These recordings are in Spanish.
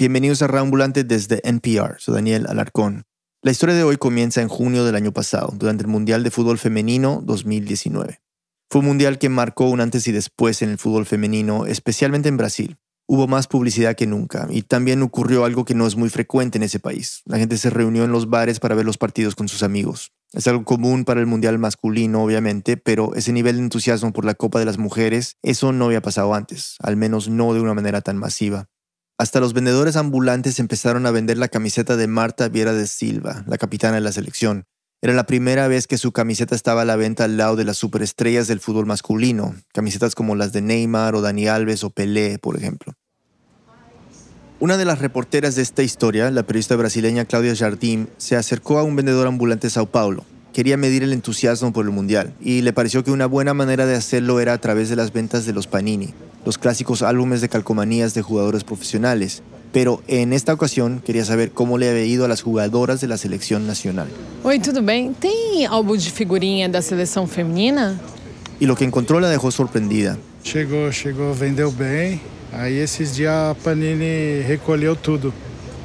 Bienvenidos a Reambulante desde NPR, soy Daniel Alarcón. La historia de hoy comienza en junio del año pasado, durante el Mundial de Fútbol Femenino 2019. Fue un mundial que marcó un antes y después en el fútbol femenino, especialmente en Brasil. Hubo más publicidad que nunca y también ocurrió algo que no es muy frecuente en ese país. La gente se reunió en los bares para ver los partidos con sus amigos. Es algo común para el mundial masculino, obviamente, pero ese nivel de entusiasmo por la Copa de las Mujeres, eso no había pasado antes, al menos no de una manera tan masiva. Hasta los vendedores ambulantes empezaron a vender la camiseta de Marta Viera de Silva, la capitana de la selección. Era la primera vez que su camiseta estaba a la venta al lado de las superestrellas del fútbol masculino, camisetas como las de Neymar o Dani Alves o Pelé, por ejemplo. Una de las reporteras de esta historia, la periodista brasileña Claudia Jardim, se acercó a un vendedor ambulante de Sao Paulo. Quería medir el entusiasmo por el Mundial y le pareció que una buena manera de hacerlo era a través de las ventas de los Panini, los clásicos álbumes de calcomanías de jugadores profesionales, pero en esta ocasión quería saber cómo le había ido a las jugadoras de la selección nacional. Oi, tudo bem? Tem álbum de figurinha da seleção feminina? Y lo que encontró la dejó sorprendida. Chegou, chegou, vendeu bem. Aí esses dias a Panini recolheu tudo.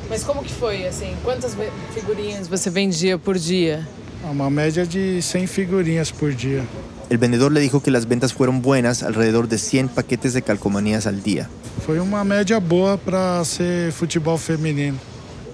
Mas como que foi, assim? Quantas figurinhas você vendia por dia? Uma média de 100 figurinhas por dia. El vendedor le dijo que las ventas fueron buenas, alrededor de 100 paquetes de calcomanías al día. Foi uma média boa para ser futebol feminino.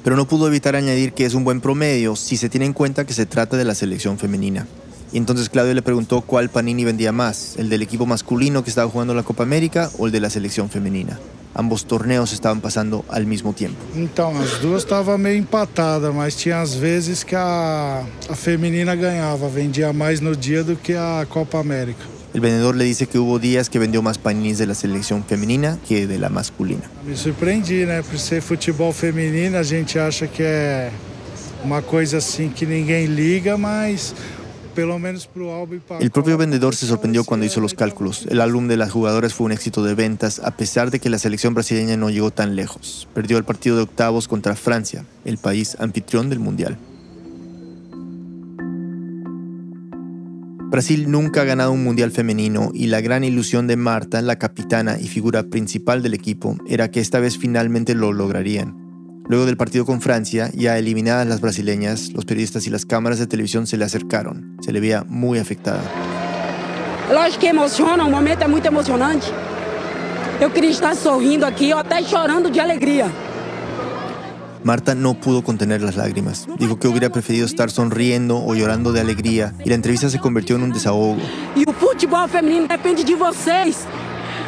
Pero no pudo evitar añadir que es un buen promedio si se tiene en cuenta que se trata de la selección femenina. Y entonces Claudio le preguntó cuál Panini vendía más, el del equipo masculino que estaba jugando la Copa América o el de la selección femenina. Ambos torneos estaban pasando al mismo tiempo. Então, as duas estavam meio empatadas, mas tinha às vezes que a, a feminina ganhava, vendia mais no dia do que a Copa América. El vendedor le dice que hubo días que vendió más paninis de la selección femenina que de la masculina. Me surpreendi, né? Por ser futebol feminino, a gente acha que é uma coisa assim que ninguém liga, mas El propio vendedor se sorprendió cuando hizo los cálculos. El álbum de las jugadoras fue un éxito de ventas a pesar de que la selección brasileña no llegó tan lejos. Perdió el partido de octavos contra Francia, el país anfitrión del Mundial. Brasil nunca ha ganado un mundial femenino y la gran ilusión de Marta, la capitana y figura principal del equipo, era que esta vez finalmente lo lograrían. Luego del partido con Francia, ya eliminadas las brasileñas, los periodistas y las cámaras de televisión se le acercaron. Se le veía muy afectada. Lógico que emociona, o momento é muito emocionante. Eu queria estar sorrindo aqui, ó, até chorando de alegria. Marta no pudo contener las lágrimas. Dijo que hubiera preferido estar sonriendo o llorando de alegría y la entrevista se convirtió en un desahogo. E o futebol feminino depende de vocês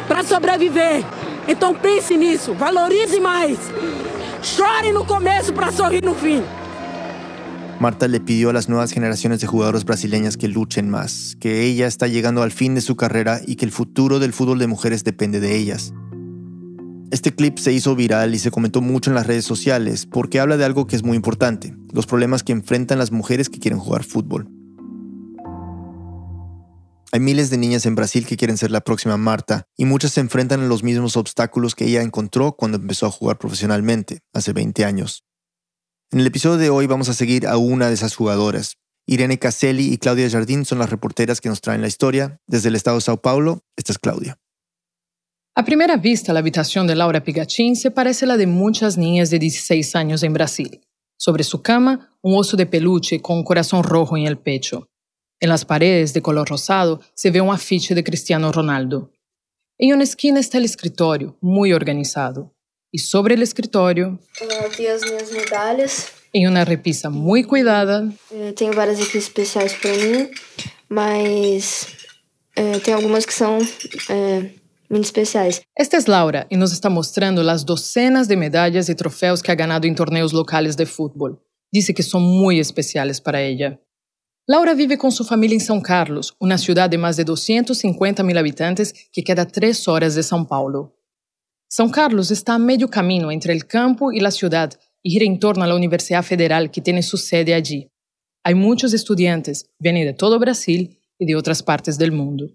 para sobreviver. Então pense nisso, valorize mais. Chore no começo para sorrir no fim. Marta le pidió a las nuevas generaciones de jugadoras brasileñas que luchen más, que ella está llegando al fin de su carrera y que el futuro del fútbol de mujeres depende de ellas. Este clip se hizo viral y se comentó mucho en las redes sociales porque habla de algo que es muy importante, los problemas que enfrentan las mujeres que quieren jugar fútbol. Hay miles de niñas en Brasil que quieren ser la próxima Marta y muchas se enfrentan a los mismos obstáculos que ella encontró cuando empezó a jugar profesionalmente, hace 20 años. En el episodio de hoy vamos a seguir a una de esas jugadoras. Irene Caselli y Claudia Jardín son las reporteras que nos traen la historia. Desde el estado de Sao Paulo, esta es Claudia. À primeira vista, a habitação de Laura Pigatin se parece a la de muitas niñas de 16 anos em Brasil. Sobre su cama, um oso de peluche com um coração rojo em el pecho. En las paredes de color rosado se ve um afiche de Cristiano Ronaldo. Em uma esquina está o escritório, muito organizado. E sobre o escritório, aqui as minhas medalhas. em uma repisa muito cuidada, Eu tenho várias aqui especiais para mim, mas é, tem algumas que são é, muito especiais. Esta es Laura y nos está mostrando las docenas de medallas y trofeos que ha ganado en torneos locales de fútbol. Dice que son muy especiales para ella. Laura vive con su familia en São Carlos, una ciudad de más de 250 mil habitantes que queda tres horas de São Paulo. São Carlos está a medio camino entre el campo y la ciudad y gira en torno a la Universidad Federal que tiene su sede allí. Hay muchos estudiantes, vienen de todo Brasil y de otras partes del mundo.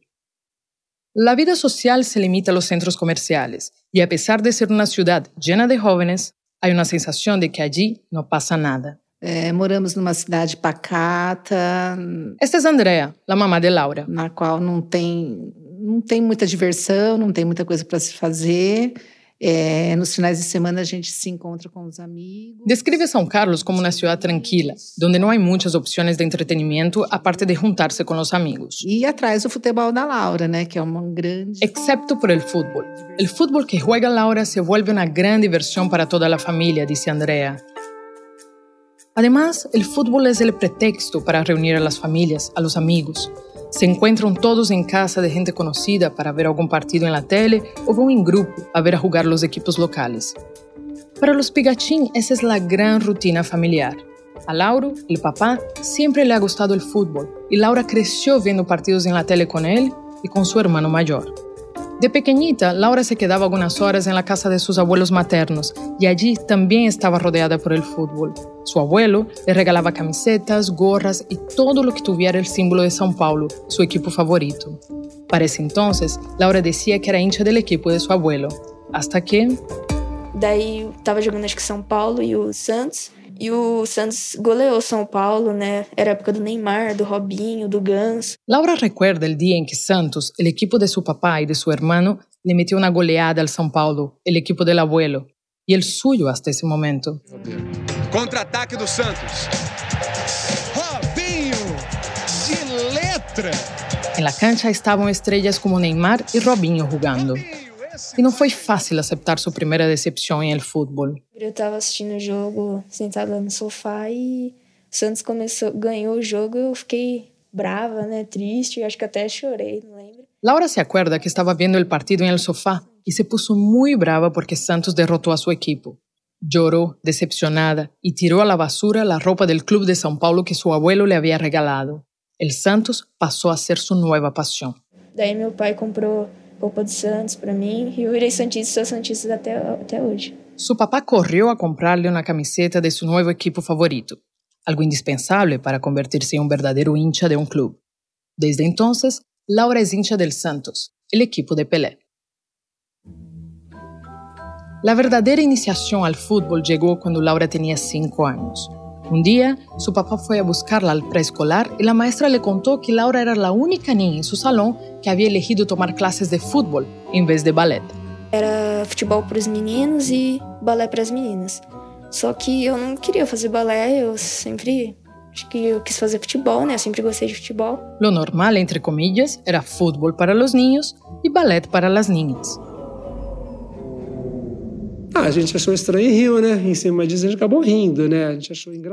La vida social se limita a los centros comerciales y a pesar de ser una ciudad llena de jóvenes, hay una sensación de que allí no pasa nada. É, moramos numa cidade pacata, Esta es Andrea, la mamá de Laura. na qual não tem, não tem muita diversão, não tem muita coisa para se fazer. É, nos finais de semana a gente se encontra com os amigos. Describe São Carlos como uma cidade tranquila, onde não há muitas opções de entretenimento aparte de juntar-se com os amigos. E atrás do futebol da Laura, né, que é uma grande. Excepto por el fútbol. El fútbol que juega Laura se vuelve una gran diversión para toda la familia, dice Andrea. Además, el fútbol es el pretexto para reunir a las familias, a los amigos. Se encontram todos em casa de gente conhecida para ver algum partido em la tele ou vão em grupo a ver a jugar los equipos locales. Para los Pigachín, essa é a gran rutina familiar. A Lauro, el papá, sempre le ha gustado el fútbol e Laura cresceu vendo partidos em la tele com ele e com seu hermano maior. De pequeñita, Laura se quedaba algunas horas en la casa de sus abuelos maternos y allí también estaba rodeada por el fútbol. Su abuelo le regalaba camisetas, gorras y todo lo que tuviera el símbolo de São Paulo, su equipo favorito. Para ese entonces, Laura decía que era hincha del equipo de su abuelo, hasta que... Daí estava jogando acho que São Paulo e o Santos. E o Santos goleou São Paulo, né? Era a época do Neymar, do Robinho, do Ganso. Laura recuerda el día en que Santos, el equipo de su papá y de su hermano, le metió una goleada al São Paulo, el equipo del abuelo, y el suyo hasta ese momento. Contra-ataque do Santos. Robinho de letra. En la cancha estaban estrellas como Neymar y Robinho jugando. E não foi fácil aceitar sua primeira decepção em el futebol. Eu estava assistindo o jogo sentada no sofá e o Santos começou, ganhou o jogo. Eu fiquei brava, né, triste. Acho que até chorei, não lembro. Laura se acuerda que estava vendo o partido em el sofá e se puso muito brava porque Santos derrotou a seu equipo. Llorou, decepcionada, e tirou a la basura a roupa del clube de São Paulo que seu abuelo le havia regalado. El Santos passou a ser sua nova paixão. Daí meu pai comprou roupa de Santos para mim e eu virei Santista, sou Santista até, até hoje. Su papá corrió a comprarle una camiseta de su nuevo equipo favorito, algo indispensable para convertirse en un verdadero hincha de un club. Desde entonces, Laura es hincha del Santos, el equipo de Pelé. La verdadera iniciación al fútbol llegó cuando Laura tenía cinco años. Un día, su papá fue a buscarla al preescolar y la maestra le contó que Laura era la única niña en su salón que había elegido tomar clases de fútbol en vez de ballet. Era futebol para os meninos e balé para as meninas. Só que eu não queria fazer balé, eu sempre acho que eu quis fazer futebol, né? Eu sempre gostei de futebol. Lo normal, entre comillas, era fútbol para los niños y ballet para las niñas.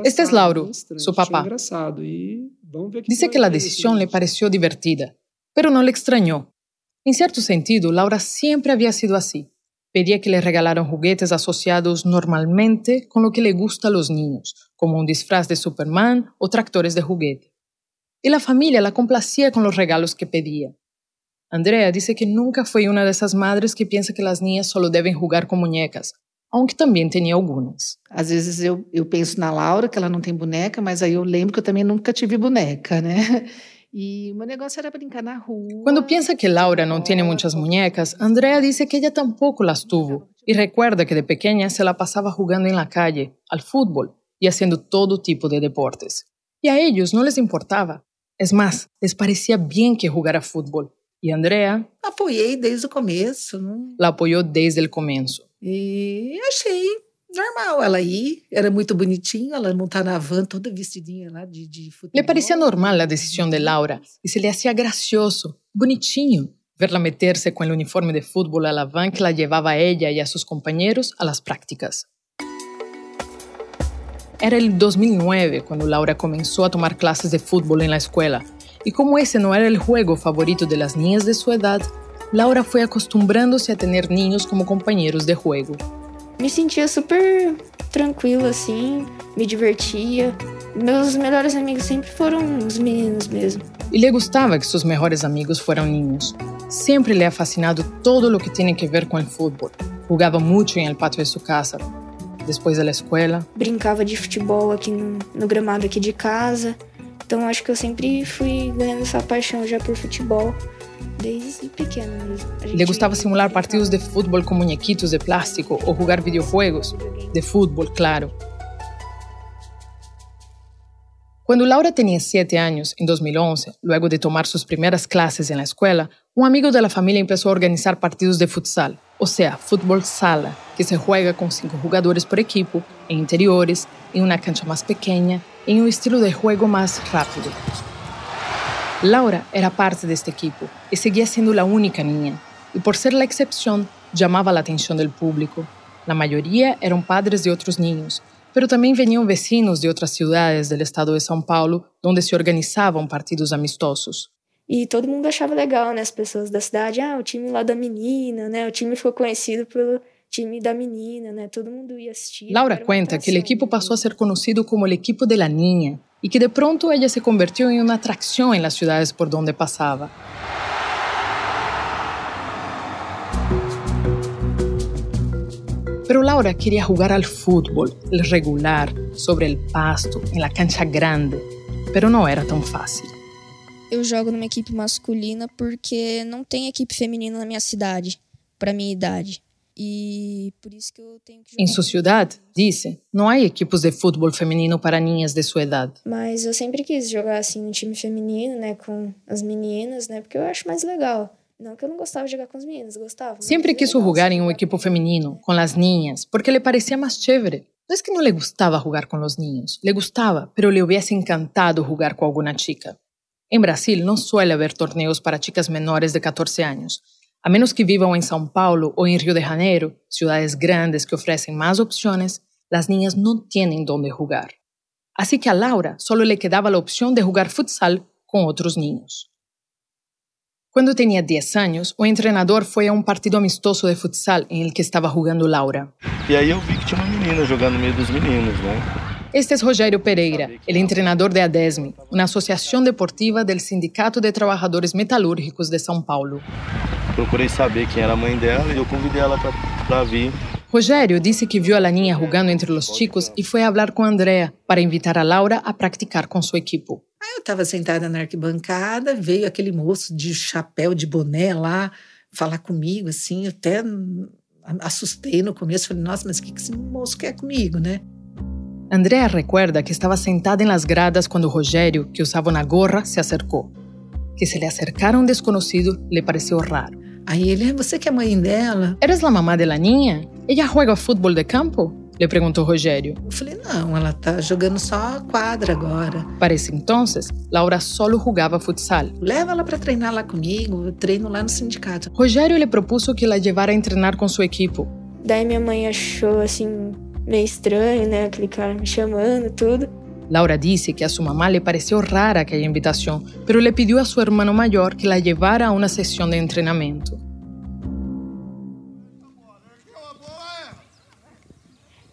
Este es Lauro, estranho, su a gente achou papá. engraçado e vamos ver que Dice que la decisión le pareció divertida, pero no le extrañó. En cierto sentido, Laura siempre había sido así. Pedía que le regalaran juguetes asociados normalmente con lo que le gusta a los niños, como un disfraz de Superman o tractores de juguete. Y la familia la complacía con los regalos que pedía. Andrea dice que nunca fue una de esas madres que piensa que las niñas solo deben jugar con muñecas, aunque también tenía algunas. Às vezes eu, eu penso na Laura, que ela não tem boneca, mas aí eu lembro que eu também nunca tive boneca, né? E o meu negócio era brincar na rua. Cuando piensa que Laura no tiene muchas muñecas, Andrea dice que ella tampoco las tuvo y recuerda que de pequeña se la pasaba jugando en la calle, al fútbol y haciendo todo tipo de deportes. Y a ellos no les importaba. Es más, les parecía bien que jugara fútbol. Y Andrea Apoiei desde o começo. Não... la apoyó desde el comienzo. E achei normal ela ir. Era muito bonitinho ela montar na van toda vestidinha lá de, de futebol. Le parecía normal la decisión de Laura y se le hacía gracioso, bonitinho, verla meterse con el uniforme de fútbol a la van que la llevaba a ella y a sus compañeros a las prácticas. Era el 2009 cuando Laura comenzó a tomar clases de fútbol en la y como ese no era el juego favorito de las niñas de su edad, Laura fue acostumbrándose a tener niños como compañeros de juego. Me sentia super tranquila, assim, me divertia. Meus melhores amigos sempre foram os meninos mesmo. Y le gustaba que sus mejores amigos fueran niños. Siempre le ha fascinado todo lo que tiene que ver con el fútbol. Jugaba mucho en el patio de su casa. Después de la escuela, Brincava de futebol aqui no, no gramado aqui de casa. Então acho que eu sempre fui ganhando essa paixão já por futebol. Desde pequena mesmo. A le gente- gustaba simular partidos de fútbol con muñequitos de plástico o jugar videojuegos. De fútbol, claro. Cuando Laura tenía siete años, en 2011, luego de tomar sus primeras clases en la escuela, un amigo de la familia empezó a organizar partidos de futsal, o sea, fútbol sala, que se juega con cinco jugadores por equipo, en interiores, en una cancha más pequeña, en un estilo de juego más rápido. Laura era parte de este equipo y seguía siendo la única niña, y por ser la excepción llamaba la atención del público. La mayoría eran padres de otros niños, pero también venían vecinos de otras ciudades del estado de São Paulo, donde se organizavam partidos amistosos. E todo mundo achava legal, né? As pessoas da cidade, ah, o time lá da menina, né? O time ficou conhecido pelo time da menina, né? Todo mundo ia assistir. Laura cuenta que el equipo pasó a ser conocido como el equipo de la niña y que de pronto ella se convirtió en una atracción en las ciudades por donde pasaba. Pero Laura quería jugar al fútbol, el regular, sobre el pasto, en la cancha grande, pero no era tan fácil. Eu jogo numa equipe masculina porque não tem equipe feminina na minha cidade, para minha idade. E por isso que eu tenho que jogar. En su ciudad, dice, no hay equipos de fútbol femenino para niñas de su edad. Mas eu sempre quis jogar assim no time feminino, né, com as meninas, né, porque eu acho mais legal. Não que eu não gostava de jogar com as meninas, gostava. mas Siempre é quiso legal, jugar assim, en un jogar equipo com- femenino, con las niñas, porque le parecía más chévere. No es que no le gustaba jugar con los niños, le gustaba, pero le hubiese encantado jugar con alguna chica. En Brasil no suele haber torneos para chicas menores de 14 años, a menos que vivan en São Paulo o en Río de Janeiro, ciudades grandes que ofrecen más opciones, las niñas no tienen dónde jugar. Así que a Laura solo le quedaba la opción de jugar futsal con otros niños. Cuando tenía 10 años, o entrenador fue a un partido amistoso de futsal en el que estaba jugando Laura. E aí eu vi que tinha uma menina jogando no meio dos meninos, né? Este es Rogério Pereira, el entrenador de ADESME, una asociación deportiva del Sindicato de Trabajadores Metalúrgicos de São Paulo. Procurei saber quem era a mãe dela e eu convidei ela pra vir. Rogério dice que vio a la niña jugando entre los chicos y fue a hablar con Andrea para invitar a Laura a practicar con su equipo. Aí eu estava sentada na arquibancada, veio aquele moço de chapéu, de boné lá, falar comigo, assim, eu até assustei no começo, falei, nossa, mas o que que esse moço quer comigo, né? Andrea recuerda que estaba sentada en las gradas cuando Rogério, que usaba una gorra, se acercó. Que se le acercara un desconocido le pareció raro. Aí ele, "Ah, você que é mãe dela? ¿Eres la mamá de la niña? ¿Ella juega fútbol de campo? Le preguntó Rogério. Eu falei, não, ela tá jogando só quadra agora. Para ese entonces, Laura solo jugaba futsal. Leva ela para treinar lá comigo, eu treino lá no sindicato. Rogério le propuso que la llevara a entrenar con su equipo. Daí minha mãe achou assim meio estranho, né, aquele cara me chamando, tudo. Laura dice que a su mamá le pareció rara aquella invitación, pero le pidió a su hermano mayor que la llevara a una sesión de entrenamiento.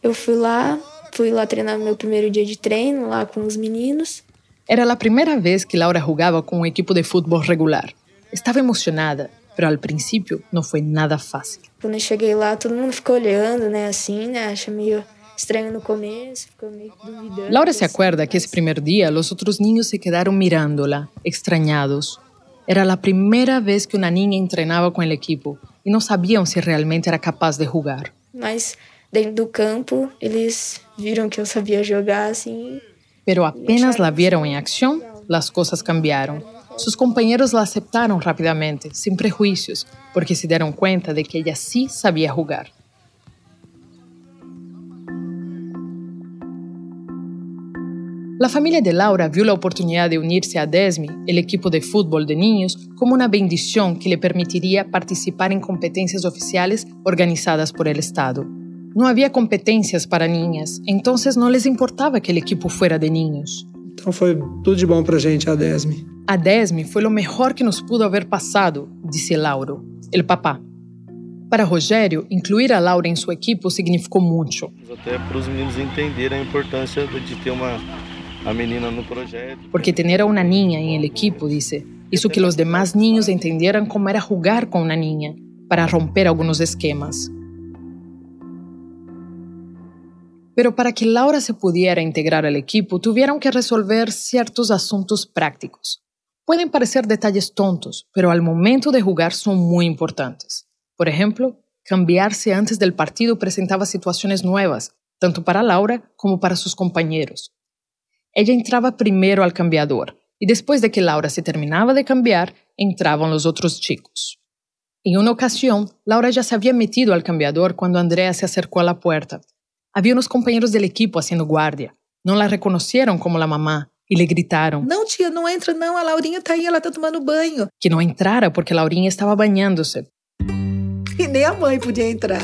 Eu fui lá, fui lá treinar meu primeiro dia de treino lá com os meninos. Era la primera vez que Laura jugaba con un equipo de fútbol regular. Estaba emocionada, pero al principio no fue nada fácil. Quando eu cheguei lá, todo mundo ficou olhando, né, assim, né, acha meio estranho no começo, ficou meio duvidando. Laura se assim, acuerda que ese mas- primer día los otros niños se quedaron mirándola, extrañados. Era la primera vez que una niña entrenaba con el equipo y no sabían si realmente era capaz de jugar. Mas dentro do campo, eles viram que eu sabia jogar, assim, Pero apenas la vieron en acción, las cosas cambiaron. Sus compañeros la aceptaron rápidamente, sin prejuicios, porque se dieron cuenta de que ella sí sabía jugar. La familia de Laura vio la oportunidad de unirse a DESMI, el equipo de fútbol de niños, como una bendición que le permitiría participar en competencias oficiales organizadas por el Estado. No había competencias para niñas, entonces no les importaba que el equipo fuera de niños. Então foi tudo de bom pra gente, a Desme. A DESME fue lo mejor que nos pudo haber pasado, dice Lauro, el papá. Para Rogério, incluir a Laura em seu equipo significou muito, Até para os meninos entenderem a importância de ter uma a menina no projeto. porque tener a una niña en el equipo, dice, hizo que los demás niños entendieran cómo era jugar con una niña, para romper algunos esquemas. Pero para que Laura se pudiera integrar al equipo, tuvieron que resolver ciertos asuntos prácticos. Pueden parecer detalles tontos, pero al momento de jugar son muy importantes. Por ejemplo, cambiarse antes del partido presentaba situaciones nuevas, tanto para Laura como para sus compañeros. Ella entraba primero al cambiador y después de que Laura se terminaba de cambiar, entraban los otros chicos. En una ocasión, Laura ya se había metido al cambiador cuando Andrea se acercó a la puerta. Había unos compañeros del equipo haciendo guardia. No la reconocieron como la mamá y le gritaron. Não, tia, não entra não, a Laurinha tá aí, ela tá tomando banho. Que no entrara porque Laurinha estaba bañándose. E nem a mãe podia entrar.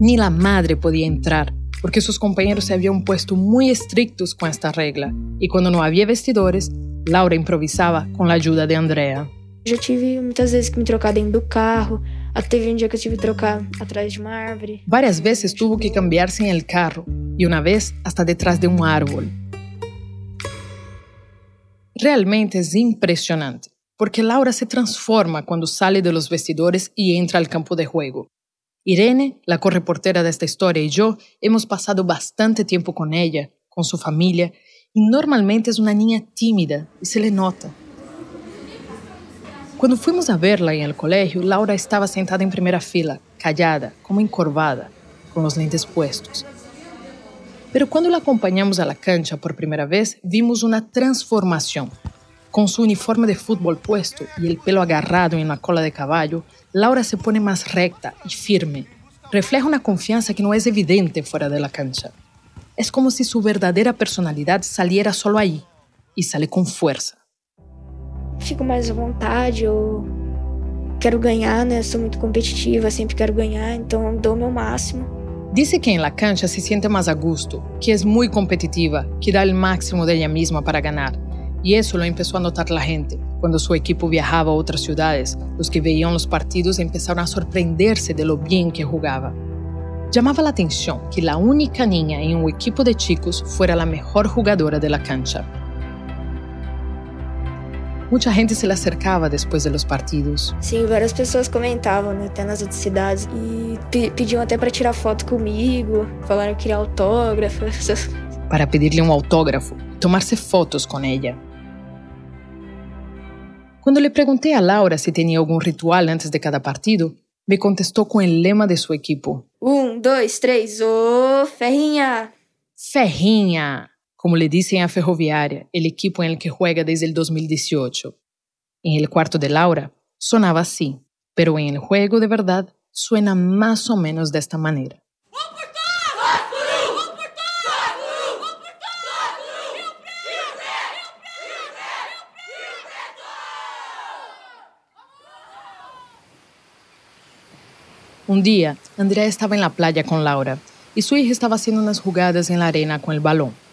Ni la madre podía entrar porque sus compañeros se habían puesto muy estrictos con esta regla. Y cuando no había vestidores, Laura improvisaba con la ayuda de Andrea. Já tive muitas vezes que me trocar dentro do carro. Até teve um dia que eu que trocar atrás de uma árvore. Varias veces tuvo que cambiarse en el carro y una vez hasta detrás de un árbol. Realmente es impresionante, porque Laura se transforma cuando sale de los vestidores y entra al campo de juego. Irene, la correportera de esta historia, y yo hemos pasado bastante tiempo con ella, con su familia, y normalmente es una niña tímida y se le nota. Cuando fuimos a verla en el colegio, Laura estaba sentada en primera fila, callada, como encorvada, con los lentes puestos. Pero cuando la acompañamos a la cancha por primera vez, vimos una transformación. Con su uniforme de fútbol puesto y el pelo agarrado en la cola de caballo, Laura se pone más recta y firme. Refleja una confianza que no es evidente fuera de la cancha. Es como si su verdadera personalidad saliera solo ahí y sale con fuerza. Fico mais à vontade, eu quero ganhar, né? Sou muito competitiva, sempre quero ganhar, então dou meu máximo. Dice que en la cancha se siente más a gusto, que es muy competitiva, que da el máximo de ella misma para ganar. Y eso lo empezó a notar la gente. Cuando su equipo viajaba a otras ciudades, los que veían los partidos empezaron a sorprenderse de lo bien que jugaba. Llamaba la atención que la única niña en un equipo de chicos fuera la mejor jugadora de la cancha. Mucha gente se le acercava depois dos partidos. Sim, várias pessoas comentavam, né, até nas outras cidades, e pe pediam até para tirar foto comigo, falaram que queria autógrafo. Para pedir-lhe um autógrafo, tomar-se fotos com ela. Quando lhe perguntei a Laura se tinha algum ritual antes de cada partido, me contestou com o lema de seu equipo. Um, dois, três, ô, ferrinha! Ferrinha! Como le dicen a Ferroviaria, el equipo en el que juega desde el 2018. En el cuarto de Laura sonaba así, pero en el juego de verdad suena más o menos de esta manera. Un día, Andrea estaba en la playa con Laura y su hija estaba haciendo unas jugadas en la arena con el balón.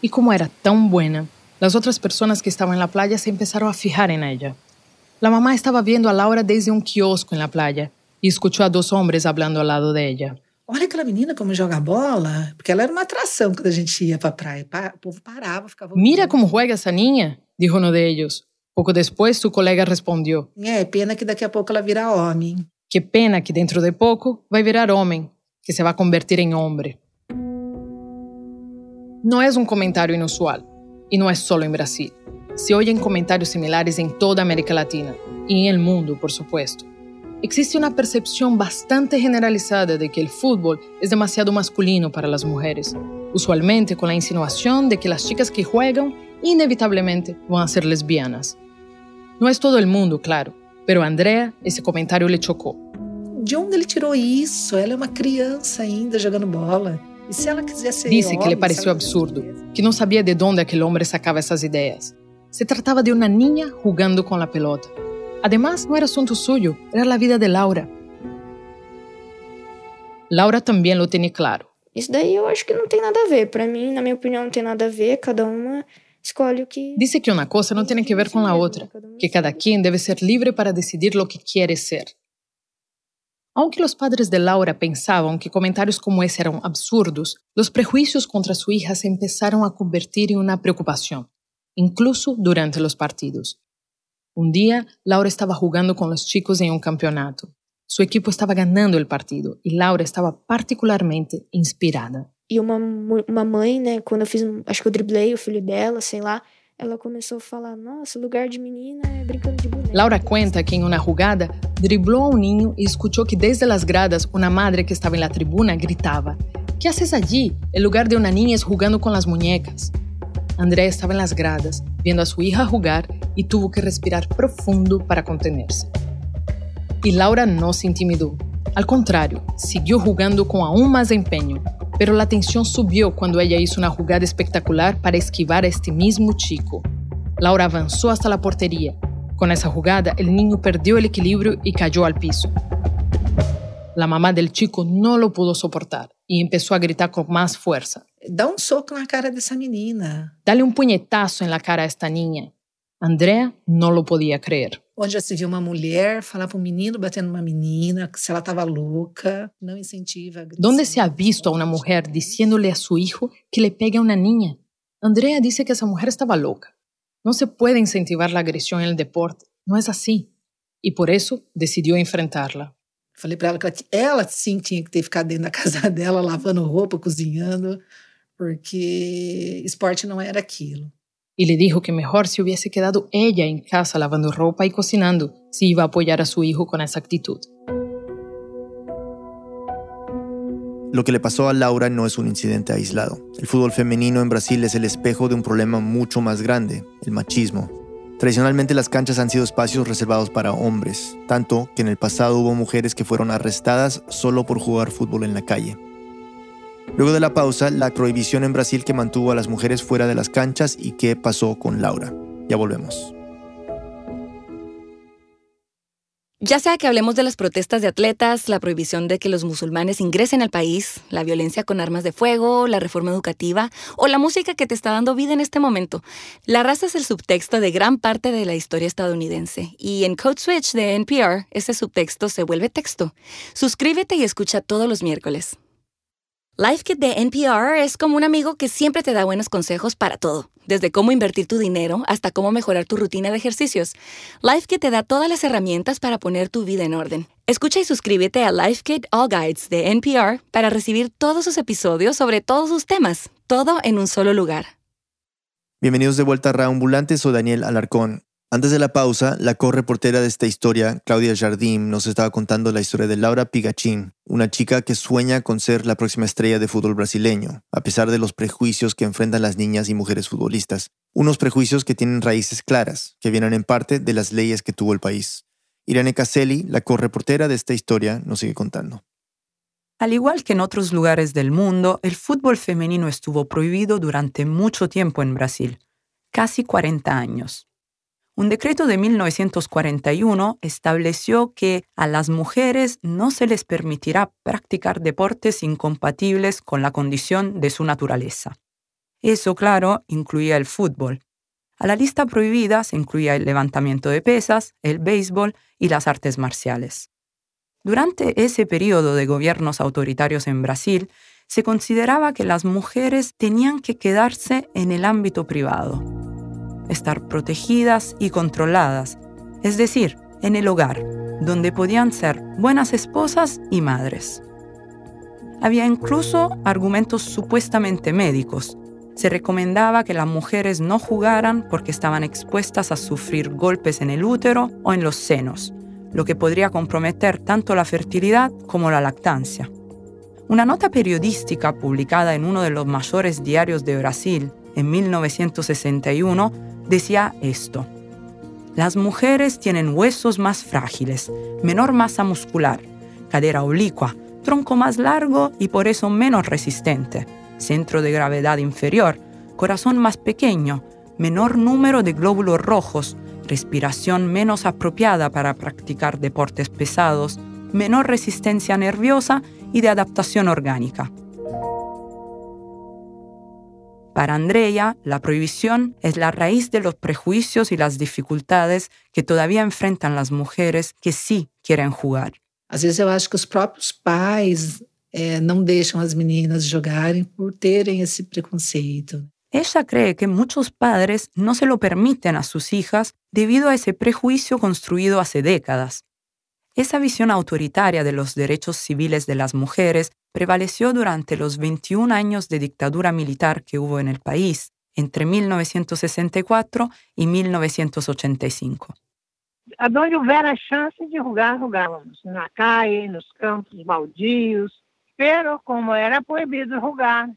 Y como era tan buena, las otras personas que estaban en la playa se empezaron a fijar en ella. La mamá estaba viendo a Laura desde un kiosco en la playa y escuchó a dos hombres hablando al lado de ella. Olha aquela menina como joga bola, porque ela era uma atração quando a gente ia para a praia. O povo parava, ficava. Mira como juega essa niña, dijo uno de ellos. Pouco depois, su colega respondió. É, pena que daqui a pouco ela vira homem. Que pena que dentro de pouco vai virar homem, que se vai convertir em homem. No es un comentario inusual, y no es solo en Brasil. Se oyen comentarios similares en toda América Latina y en el mundo, por supuesto. Existe una percepción bastante generalizada de que el fútbol es demasiado masculino para las mujeres, usualmente con la insinuación de que las chicas que juegan inevitablemente van a ser lesbianas. No es todo el mundo, claro, pero a Andrea esse comentário le chocou. De onde ele tirou isso? Ela é uma criança ainda jogando bola. Dice que le pareció absurdo, que no sabía de dónde aquel hombre sacaba esas ideas. Se trataba de una niña jugando con la pelota. Además, no era asunto suyo, era la vida de Laura. Laura também lo tinha claro. Isso daí eu acho que não tem nada a ver. Para mim, na minha opinião, não tem nada a ver. Cada uma escolhe o que. Dice que uma coisa não tem que ver com a outra, que cada quien deve ser livre para decidir lo que quiere ser. Aunque los padres de Laura pensaban que comentarios como ese eran absurdos, los prejuicios contra su hija se empezaron a convertir en una preocupación, incluso durante los partidos. Un día, Laura estaba jugando con los chicos en un campeonato. Su equipo estaba ganando el partido y Laura estaba particularmente inspirada. E uma, uma mãe, né, quando eu fiz, acho que eu driblei o filho dela, sei lá, ela começou a falar: Nossa, lugar de menina é brincando de boneca. Laura cuenta que em uma jugada driblou a um ninho e escutou que desde as gradas uma madre que estava la tribuna gritava: ¿Qué haces allí? El lugar de una niña es jugando con las muñecas. Andrea estaba en las gradas, viendo a su hija jugar y tuvo que respirar profundo para contenerse. Y Laura no se intimidó. Al contrario, siguió jugando con aún más empeño, pero la tensión subió cuando ella hizo una jugada espectacular para esquivar a este mismo chico. Laura avanzó hasta la portería. Con esa jugada, el niño perdió el equilibrio y cayó al piso. La mamá del chico no lo pudo soportar y empezó a gritar con más fuerza. Dá um soco na cara dessa menina. Dale un puñetazo en la cara a esta niña. Andrea no lo podía creer. Onde já se viu uma mulher falar para um menino batendo uma menina, se ela estava louca, não incentiva a agressão. ¿Dónde se ha visto a una mujer diciéndole a su hijo que le pegue a una niña? Andrea dice que esa mujer estaba loca. No se puede incentivar la agresión en el deporte. No es así. Y por eso decidió enfrentarla. Falei para ela que ela, ela sim tinha que ter ficado dentro da casa dela, lavando roupa, cozinhando, porque esporte não era aquilo. Y le dijo que mejor se hubiese quedado ella en casa lavando ropa y cocinando si iba a apoyar a su hijo con esa actitud. Lo que le pasó a Laura no es un incidente aislado. El fútbol femenino en Brasil es el espejo de un problema mucho más grande, el machismo. Tradicionalmente las canchas han sido espacios reservados para hombres, tanto que en el pasado hubo mujeres que fueron arrestadas solo por jugar fútbol en la calle. Luego de la pausa, la prohibición en Brasil que mantuvo a las mujeres fuera de las canchas y qué pasó con Laura. Ya volvemos. Ya sea que hablemos de las protestas de atletas, la prohibición de que los musulmanes ingresen al país, la violencia con armas de fuego, la reforma educativa o la música que te está dando vida en este momento, la raza es el subtexto de gran parte de la historia estadounidense y en Code Switch de NPR ese subtexto se vuelve texto. Suscríbete y escucha todos los miércoles. Life Kit de NPR es como un amigo que siempre te da buenos consejos para todo, desde cómo invertir tu dinero hasta cómo mejorar tu rutina de ejercicios. Life Kit te da todas las herramientas para poner tu vida en orden. Escucha y suscríbete a Life Kit All Guides de NPR para recibir todos sus episodios sobre todos sus temas, todo en un solo lugar. Bienvenidos de vuelta a Raambulante, soy Daniel Alarcón. Antes de la pausa, la correportera de esta historia, Claudia Jardim, nos estaba contando la historia de Laura Pigachín, una chica que sueña con ser la próxima estrella de fútbol brasileño, a pesar de los prejuicios que enfrentan las niñas y mujeres futbolistas. Unos prejuicios que tienen raíces claras, que vienen en parte de las leyes que tuvo el país. Irene Caselli, la correportera de esta historia, nos sigue contando. Al igual que en otros lugares del mundo, el fútbol femenino estuvo prohibido durante mucho tiempo en Brasil, casi 40 años. Un decreto de 1941 estableció que a las mujeres no se les permitirá practicar deportes incompatibles con la condición de su naturaleza. Eso, claro, incluía el fútbol. A la lista prohibida se incluía el levantamiento de pesas, el béisbol y las artes marciales. Durante ese periodo de gobiernos autoritarios en Brasil, se consideraba que las mujeres tenían que quedarse en el ámbito privado estar protegidas y controladas, es decir, en el hogar, donde podían ser buenas esposas y madres. Había incluso argumentos supuestamente médicos. Se recomendaba que las mujeres no jugaran porque estaban expuestas a sufrir golpes en el útero o en los senos, lo que podría comprometer tanto la fertilidad como la lactancia. Una nota periodística publicada en uno de los mayores diarios de Brasil en 1961 decía esto. Las mujeres tienen huesos más frágiles, menor masa muscular, cadera oblicua, tronco más largo y por eso menos resistente, centro de gravedad inferior, corazón más pequeño, menor número de glóbulos rojos, respiración menos apropiada para practicar deportes pesados, menor resistencia nerviosa y de adaptación orgánica. Para Andrea, la prohibición es la raíz de los prejuicios y las dificultades que todavía enfrentan las mujeres que sí quieren jugar. Às vezes eu acho que os próprios pais é, não deixam as meninas jogarem por terem esse preconceito. Ella cree que muchos padres no se lo permiten a sus hijas debido a ese prejuicio construido hace décadas. Esa visión autoritaria de los derechos civiles de las mujeres prevaleció durante los 21 años de dictadura militar que hubo en el país, entre 1964 y 1985. A donde hubiera chance de jugar, jugábamos. Na calle, nos campos baldios. Pero como era proibido jugar,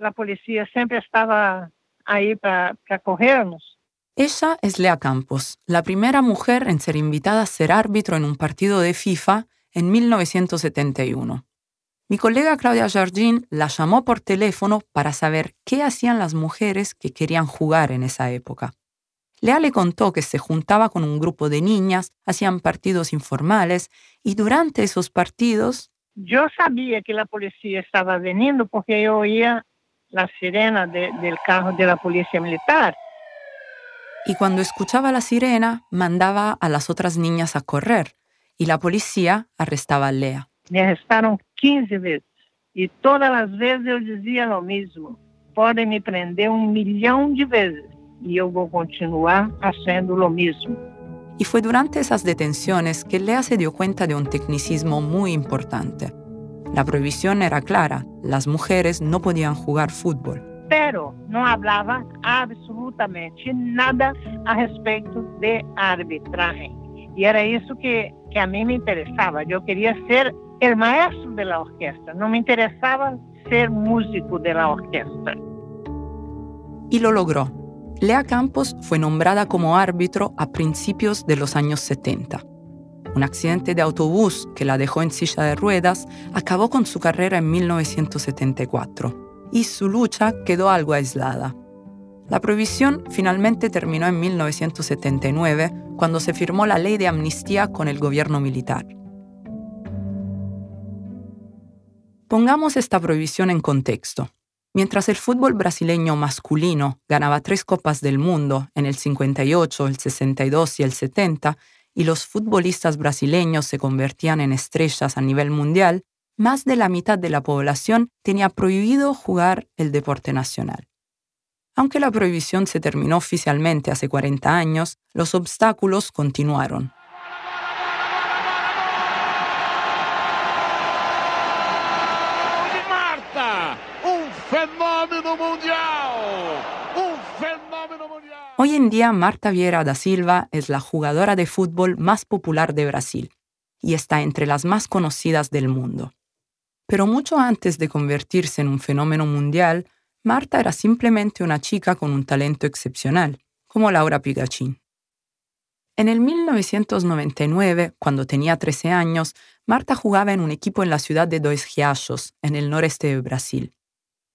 a polícia sempre estava aí para corrermos. Ella es Lea Campos, la primera mujer en ser invitada a ser árbitro en un partido de FIFA en 1971. Mi colega Claudia Jardín la llamó por teléfono para saber qué hacían las mujeres que querían jugar en esa época. Lea le contó que se juntaba con un grupo de niñas, hacían partidos informales y durante esos partidos... Yo sabía que la policía estaba viniendo porque yo oía la sirena de, del carro de la policía militar. Y cuando escuchaba la sirena, mandaba a las otras niñas a correr y la policía arrestaba a Lea. Me arrestaron 15 veces y todas las veces yo decía lo mismo. Pueden me prender un millón de veces y yo voy a continuar haciendo lo mismo. Y fue durante esas detenciones que Lea se dio cuenta de un tecnicismo muy importante. La prohibición era clara, las mujeres no podían jugar fútbol. Pero no hablaba absolutamente nada a respecto de arbitraje. Y era eso que, que a mí me interesaba. Yo quería ser el maestro de la orquesta, no me interesaba ser músico de la orquesta. Y lo logró. Lea Campos fue nombrada como árbitro a principios de los años 70. Un accidente de autobús que la dejó en silla de ruedas acabó con su carrera en 1974 y su lucha quedó algo aislada. La prohibición finalmente terminó en 1979 cuando se firmó la ley de amnistía con el gobierno militar. Pongamos esta prohibición en contexto. Mientras el fútbol brasileño masculino ganaba tres copas del mundo en el 58, el 62 y el 70, y los futbolistas brasileños se convertían en estrellas a nivel mundial, más de la mitad de la población tenía prohibido jugar el deporte nacional. Aunque la prohibición se terminó oficialmente hace 40 años, los obstáculos continuaron. Hoy en día Marta Vieira da Silva es la jugadora de fútbol más popular de Brasil y está entre las más conocidas del mundo. Pero mucho antes de convertirse en un fenómeno mundial, Marta era simplemente una chica con un talento excepcional, como Laura Pigachin. En el 1999, cuando tenía 13 años, Marta jugaba en un equipo en la ciudad de Dois Riachos, en el noreste de Brasil.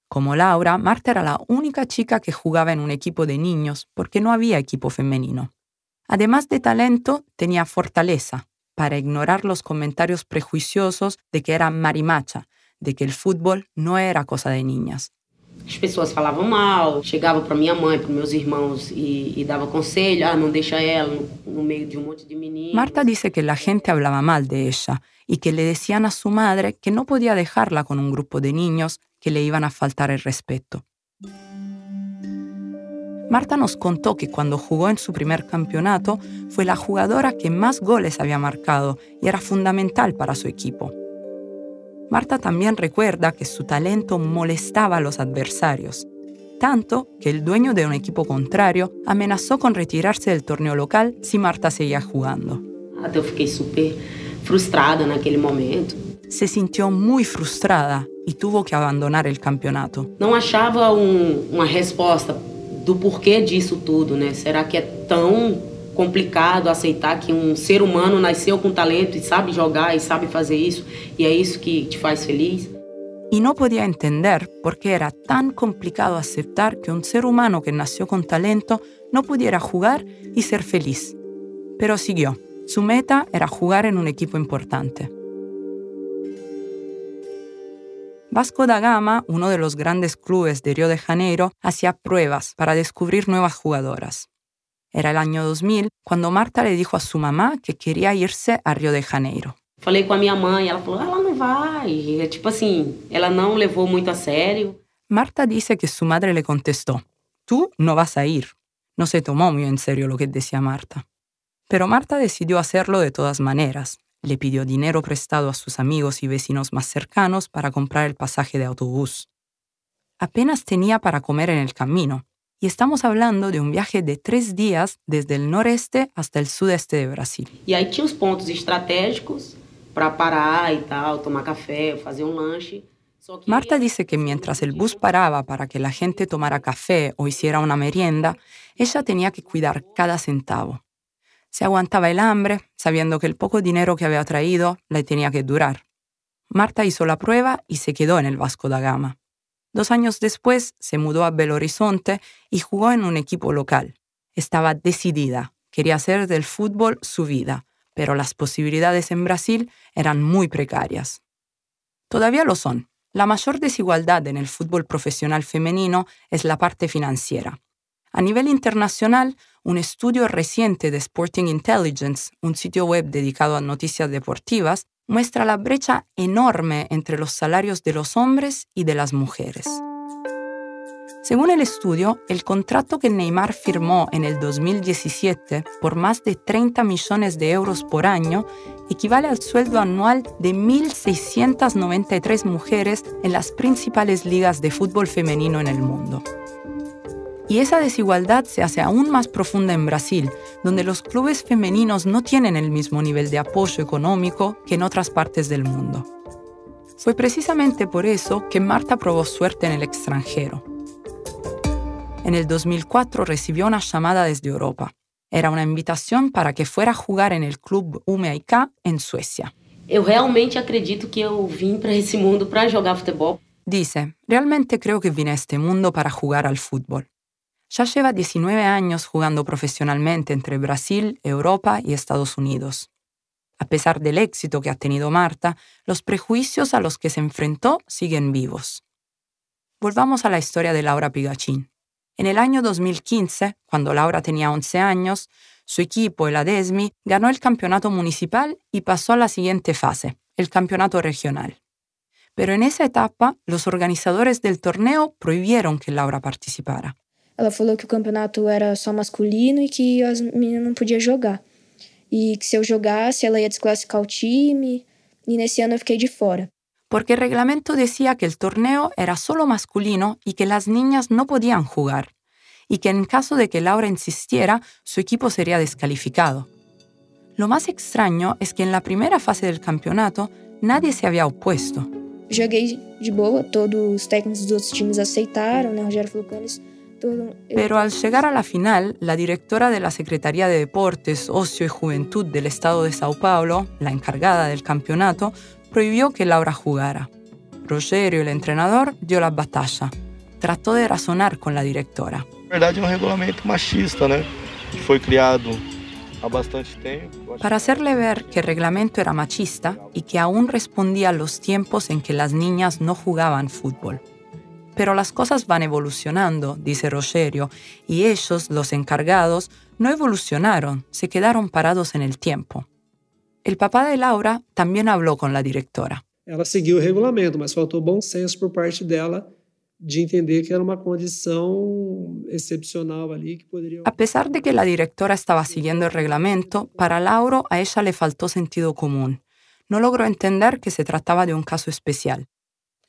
Como Laura, Marta era la única chica que jugaba en un equipo de niños porque no había equipo femenino. Además de talento, tenía fortaleza para ignorar los comentarios prejuiciosos de que era marimacha, de que el fútbol no era cosa de niñas. As pessoas falavam mal, chegava para minha mãe, para meus irmãos e, e dava conselho, ah, não deixa ela no, meio de um monte de meninos. Marta dice que la gente hablaba mal de ella y que le decían a su madre que no podía dejarla con un grupo de niños que le iban a faltar el respeto. Marta nos contó que cuando jugó en su primer campeonato fue la jugadora que más goles había marcado y era fundamental para su equipo. Marta también recuerda que su talento molestaba a los adversarios, tanto que el dueño de un equipo contrario amenazó con retirarse del torneo local si Marta seguía jugando. Yo fiquei super frustrada aquel momento. Se sintió muy frustrada y tuvo que abandonar el campeonato. Não achava um, uma resposta do porquê disso tudo, né? Será que é tão complicado aceitar que um ser humano nasceu com talento e sabe jogar e sabe fazer isso e é isso que te faz feliz? Y no podía entender por qué era tan complicado aceptar que un ser humano que nació con talento no pudiera jugar y ser feliz. Pero siguió. Su meta era jugar en un equipo importante. Vasco da Gama, uno de los grandes clubes de Río de Janeiro, hacía pruebas para descubrir nuevas jugadoras. Era el año 2000 cuando Marta le dijo a su mamá que quería irse a Río de Janeiro. Falei com a minha mãe, ela falou: ela não vai. É tipo assim, ela não levou muito a sério. Marta dice que su madre le contestó: Tú no vas a ir. No se tomó muy en serio lo que decía Marta. Pero Marta decidió hacerlo de todas maneras. Le pidió dinero prestado a sus amigos y vecinos más cercanos para comprar el pasaje de autobús. Apenas tenía para comer en el camino, y estamos hablando de un viaje de tres días desde el noreste hasta el sudeste de Brasil. E aí tinha os pontos estratégicos para parar e tal, tomar café, fazer um lanche. Marta dice que mientras el bus paraba para que la gente tomara café o hiciera una merienda, ella tenía que cuidar cada centavo. Se aguantaba el hambre, sabiendo que el poco dinero que había traído le tenía que durar. Marta hizo la prueba y se quedó en el Vasco da Gama. Dos años después se mudó a Belo Horizonte y jugó en un equipo local. Estaba decidida, quería hacer del fútbol su vida, pero las posibilidades en Brasil eran muy precarias. Todavía lo son. La mayor desigualdad en el fútbol profesional femenino es la parte financiera. A nivel internacional, un estudio reciente de Sporting Intelligence, un sitio web dedicado a noticias deportivas, muestra la brecha enorme entre los salarios de los hombres y de las mujeres. Según el estudio, el contrato que Neymar firmó en el 2017 por más de 30 millones de euros por año equivale al sueldo anual de 1.693 mujeres en las principales ligas de fútbol femenino en el mundo. Y esa desigualdad se hace aún más profunda en Brasil, donde los clubes femeninos no tienen el mismo nivel de apoyo económico que en otras partes del mundo. Fue precisamente por eso que Marta probó suerte en el extranjero. En el 2004 recibió una llamada desde Europa. Era una invitación para que fuera a jugar en el club UMIK en Suecia. Eu realmente acredito que eu vim para esse mundo para jogar futebol. Dice, realmente creo que vine a este mundo para jugar al fútbol. Ya lleva 19 años jugando profesionalmente entre Brasil, Europa y Estados Unidos. A pesar del éxito que ha tenido Marta, los prejuicios a los que se enfrentó siguen vivos. Volvamos a la historia de Laura Pigachín. En el año 2015, cuando Laura tenía 11 años, su equipo, el Adesmi, ganó el campeonato municipal y pasó a la siguiente fase, el campeonato regional. Pero en esa etapa, los organizadores del torneo prohibieron que Laura participara. Ela falou que o campeonato era só masculino e que as meninas não podiam jogar. E que se eu jogasse, ela ia desclassificar o time. E nesse ano eu fiquei de fora. Porque el reglamento decía que el torneo era solo masculino y que las niñas no podían jugar, y que en caso de que Laura insistiera, su equipo sería descalificado. Lo más extraño es que en la primera fase del campeonato nadie se había opuesto. Joguei de boa, todos os técnicos dos outros times aceitaram, né? O Rogério falou com eles. Pero al llegar a la final, la directora de la Secretaría de Deportes, Ocio y Juventud del Estado de Sao Paulo, la encargada del campeonato, prohibió que Laura jugara. Rogerio, el entrenador, dio la batalla. Trató de razonar con la directora. Na verdade, é um regulamento machista, né? Que foi criado há bastante tempo. Para hacerle ver que el reglamento era machista y que aún respondía a los tiempos en que las niñas no jugaban fútbol. Pero las cosas van evolucionando, dice Rogerio, y ellos, los encargados, no evolucionaron, se quedaron parados en el tiempo. El papá de Laura también habló con la directora. Ela seguiu o regulamento, mas faltou bom senso por parte dela de entender que era uma condição excepcional ali que poderia. A pesar de que la directora estaba siguiendo el reglamento, para Lauro a ella le faltó sentido común. No logró entender que se trataba de un caso especial.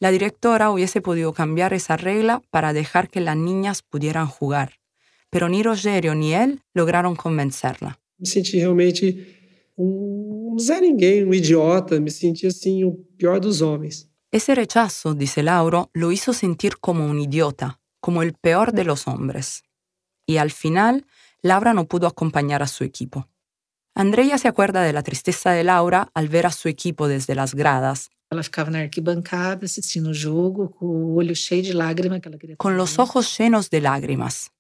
La directora hubiese podido cambiar esa regla para dejar que las niñas pudieran jugar, pero ni Rogerio ni él lograron convencerla. Me senti realmente um Zé Ninguém, um idiota, me senti assim o pior dos homens. Ese rechazo, dice Lauro, lo hizo sentir como un idiota, como el peor de los hombres. Y al final, Laura no pudo acompañar a su equipo. Andrea se acuerda de la tristeza de Laura al ver a su equipo desde las gradas, Ela ficava na arquibancada assistindo o jogo, com o olho cheio de lágrima que ela queria. con los ojos llenos de lágrimas.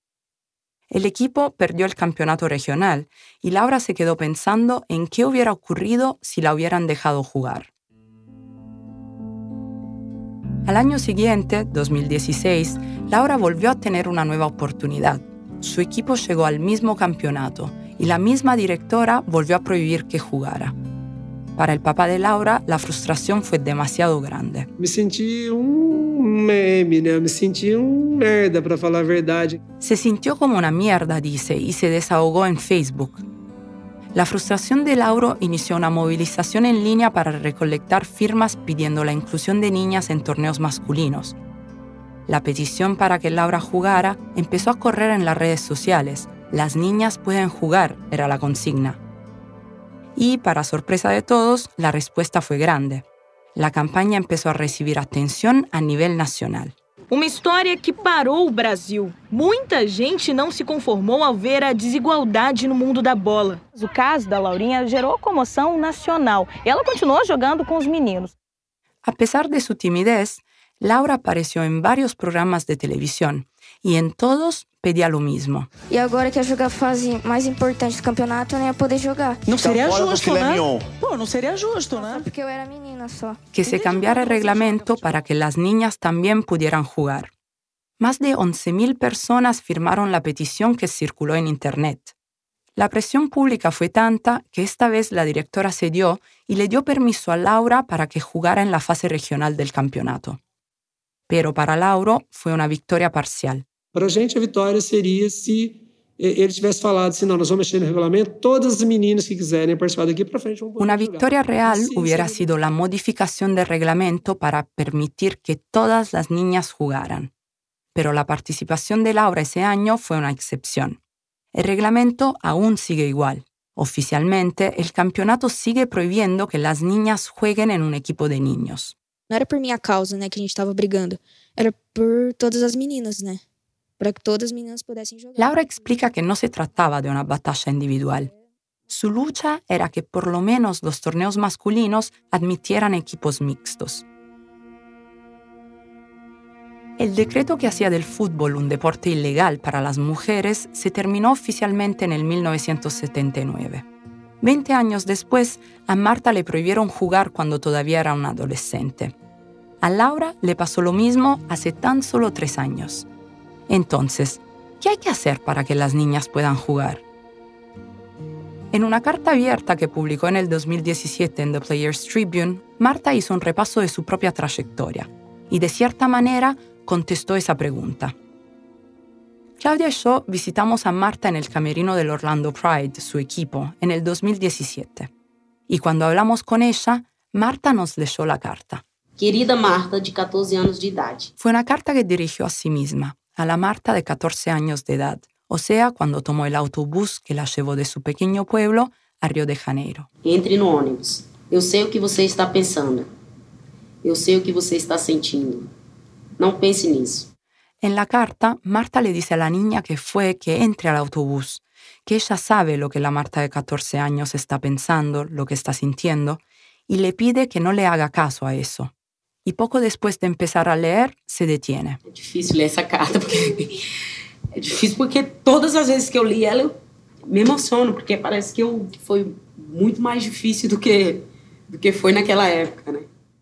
El equipo perdió el campeonato regional y Laura se quedó pensando en qué hubiera ocurrido si la hubieran dejado jugar. Al año siguiente, 2016, Laura volvió a tener una nueva oportunidad. Su equipo llegó al mismo campeonato y la misma directora volvió a prohibir que jugara. Para el papá de Laura, la frustración fue demasiado grande. Me senti um meme? Me senti um merda, para falar a verdade. Se sintió como una mierda, dice, y se desahogó en Facebook. La frustración de Lauro inició una movilización en línea para recolectar firmas pidiendo la inclusión de niñas en torneos masculinos. La petición para que Laura jugara empezó a correr en las redes sociales. Las niñas pueden jugar, era la consigna. Y, para sorpresa de todos, la respuesta fue grande. La campaña empezó a recibir atención a nivel nacional. Uma história que parou o Brasil. Muita gente não se conformou ao ver a desigualdade no mundo da bola. O caso da Laurinha gerou comoção nacional. Ela continuou jogando com os meninos. A pesar de su timidez, Laura apareció en varios programas de televisión y en todos pedía lo mismo. E agora que ia jogar a fase mais importante do campeonato, eu nem ia poder jogar. Não seria justo, né? Pô, não seria justo, né? Porque eu era menina só. Que se cambiara el reglamento para que las niñas también pudieran jugar. Más de 11.000 personas firmaron la petición que circuló en Internet. La presión pública fue tanta que esta vez la directora cedió y le dio permiso a Laura para que jugara en la fase regional del campeonato. Pero para Lauro fue una victoria parcial. Para a gente, a vitória seria se ele tivesse falado assim: não, nós vamos mexer no regulamento, todas as meninas que quiserem participar daqui para frente vão poder Una victoria real hubiera sido la modificación del reglamento para permitir que todas las niñas jugaran. Pero la participación de Laura ese año fue una excepción. El reglamento aún sigue igual. Oficialmente, el campeonato sigue prohibiendo que las niñas jueguen en un equipo de niños. Não era por minha causa, né, que a gente tava brigando. Era por todas as meninas, né? Laura explica que no se trataba de una batalla individual. Su lucha era que por lo menos los torneos masculinos admitieran equipos mixtos. El decreto que hacía del fútbol un deporte ilegal para las mujeres se terminó oficialmente en el 1979. Veinte años después, a Marta le prohibieron jugar cuando todavía era una adolescente. A Laura le pasó lo mismo hace tan solo tres años. Entonces, ¿qué hay que hacer para que las niñas puedan jugar? En una carta abierta que publicó en el 2017 en The Players Tribune, Marta hizo un repaso de su propia trayectoria y de cierta manera contestó esa pregunta. Claudia y yo visitamos a Marta en el camerino del Orlando Pride, su equipo, en el 2017. Y cuando hablamos con ella, Marta nos leyó la carta. Querida Marta, de 14 anos de idade. Fue una carta que dirigió a sí misma, a la Marta de 14 años de edad, o sea, cuando tomó el autobús que la llevó de su pequeño pueblo a Río de Janeiro. Entre no ônibus. Eu sei o que você está pensando. Eu sei o que você está sentindo. Não pense nisso. En la carta, Marta le dice a la niña que fue que entre al autobús, que ella sabe lo que la Marta de 14 años está pensando, lo que está sintiendo, y le pide que no le haga caso a eso. Y poco después de empezar a leer, se detiene. É difícil ler essa carta, porque é difícil porque todas as vezes que eu li ela, me emociono, porque parece que eu, foi muito mais difícil do que, do que foi naquela época, né?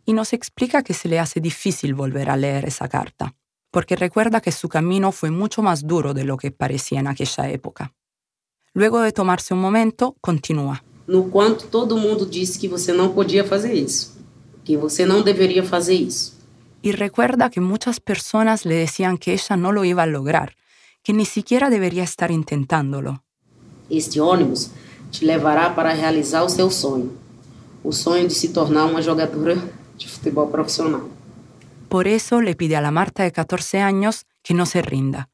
y nos explica que se le hace difícil volver a leer esa carta, porque recuerda que su camino fue mucho más duro de lo que parecía en aquella época. Luego de tomarse un momento, continúa. No quanto todo mundo disse que você não podia fazer isso, que você não deveria fazer isso. Y recuerda que muchas personas le decían que ella no lo iba a lograr, que ni siquiera debería estar intentándolo. Este ônibus te levará para realizar o seu sonho, o sonho de se tornar uma jogadora de futebol profissional. Por eso le pide a la Marta de 14 años que no se rinda.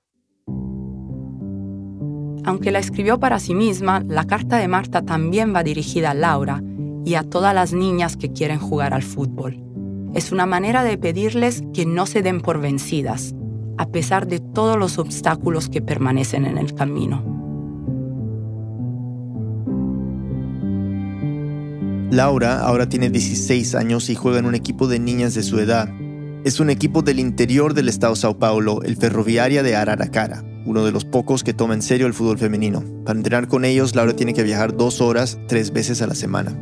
Aunque la escribió para sí misma, la carta de Marta también va dirigida a Laura y a todas las niñas que quieren jugar al fútbol. Es una manera de pedirles que no se den por vencidas, a pesar de todos los obstáculos que permanecen en el camino. Laura ahora tiene 16 años y juega en un equipo de niñas de su edad. Es un equipo del interior del estado Sao Paulo, el Ferroviaria de Araracara, uno de los pocos que toma en serio el fútbol femenino. Para entrenar con ellos, Laura tiene que viajar dos horas, tres veces a la semana.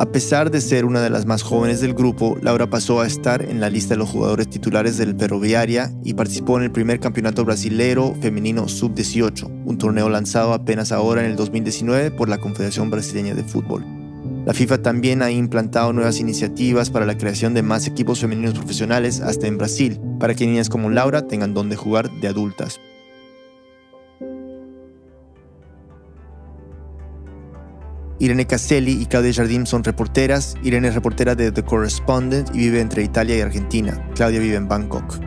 A pesar de ser una de las más jóvenes del grupo, Laura pasó a estar en la lista de los jugadores titulares del Ferroviaria y participó en el primer campeonato brasilero femenino sub-18, un torneo lanzado apenas ahora en el 2019 por la Confederación Brasileña de Fútbol. La FIFA también ha implantado nuevas iniciativas para la creación de más equipos femeninos profesionales hasta en Brasil, para que niñas como Laura tengan donde jugar de adultas. Irene Caselli y Claudia Jardim son reporteras. Irene es reportera de The Correspondent y vive entre Italia y Argentina. Claudia vive en Bangkok.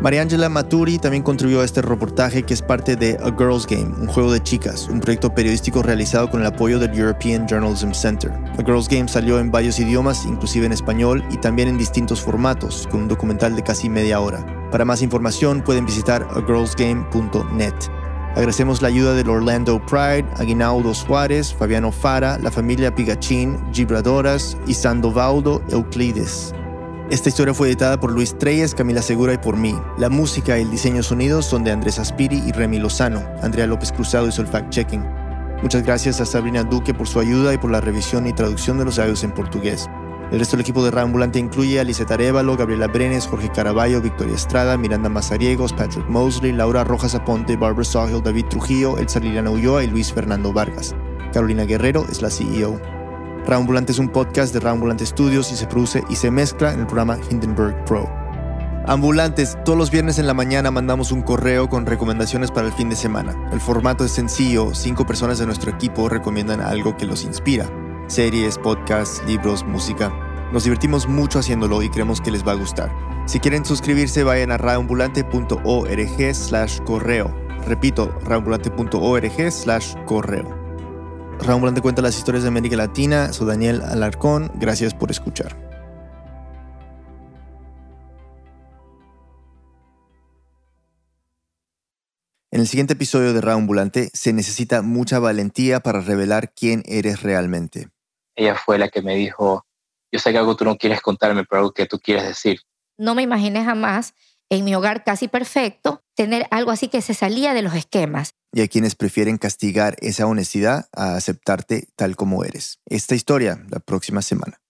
Mariangela Maturi también contribuyó a este reportaje que es parte de A Girls Game, un juego de chicas, un proyecto periodístico realizado con el apoyo del European Journalism Center. A Girls Game salió en varios idiomas, inclusive en español, y también en distintos formatos, con un documental de casi media hora. Para más información pueden visitar agirlsgame.net. Agradecemos la ayuda del Orlando Pride, Aguinaldo Suárez, Fabiano Fara, la familia Pigachín, Gibradoras y Sandovaldo Euclides. Esta historia fue editada por Luis Treyes, Camila Segura y por mí. La música y el diseño sonidos son de Andrés Aspiri y Remy Lozano. Andrea López Cruzado hizo el fact-checking. Muchas gracias a Sabrina Duque por su ayuda y por la revisión y traducción de los audios en portugués. El resto del equipo de Ambulante incluye a Liseta Arevalo, Gabriela Brenes, Jorge Caraballo, Victoria Estrada, Miranda Mazariegos, Patrick Mosley, Laura Rojas Aponte, Barbara Sawhill, David Trujillo, Elsa Liliana Ulloa y Luis Fernando Vargas. Carolina Guerrero es la CEO. Ambulante es un podcast de Ambulante Studios y se produce y se mezcla en el programa Hindenburg Pro. Ambulantes, todos los viernes en la mañana mandamos un correo con recomendaciones para el fin de semana. El formato es sencillo, cinco personas de nuestro equipo recomiendan algo que los inspira. Series, podcasts, libros, música. Nos divertimos mucho haciéndolo y creemos que les va a gustar. Si quieren suscribirse, vayan a radioambulante.org slash correo. Repito, radioambulante.org slash correo. Ambulante cuenta las historias de América Latina. Soy Daniel Alarcón. Gracias por escuchar. En el siguiente episodio de Ambulante se necesita mucha valentía para revelar quién eres realmente. Ella fue la que me dijo, yo sé que algo tú no quieres contarme, pero algo que tú quieres decir. No me imaginé jamás en mi hogar casi perfecto tener algo así que se salía de los esquemas y a quienes prefieren castigar esa honestidad a aceptarte tal como eres. Esta historia la próxima semana.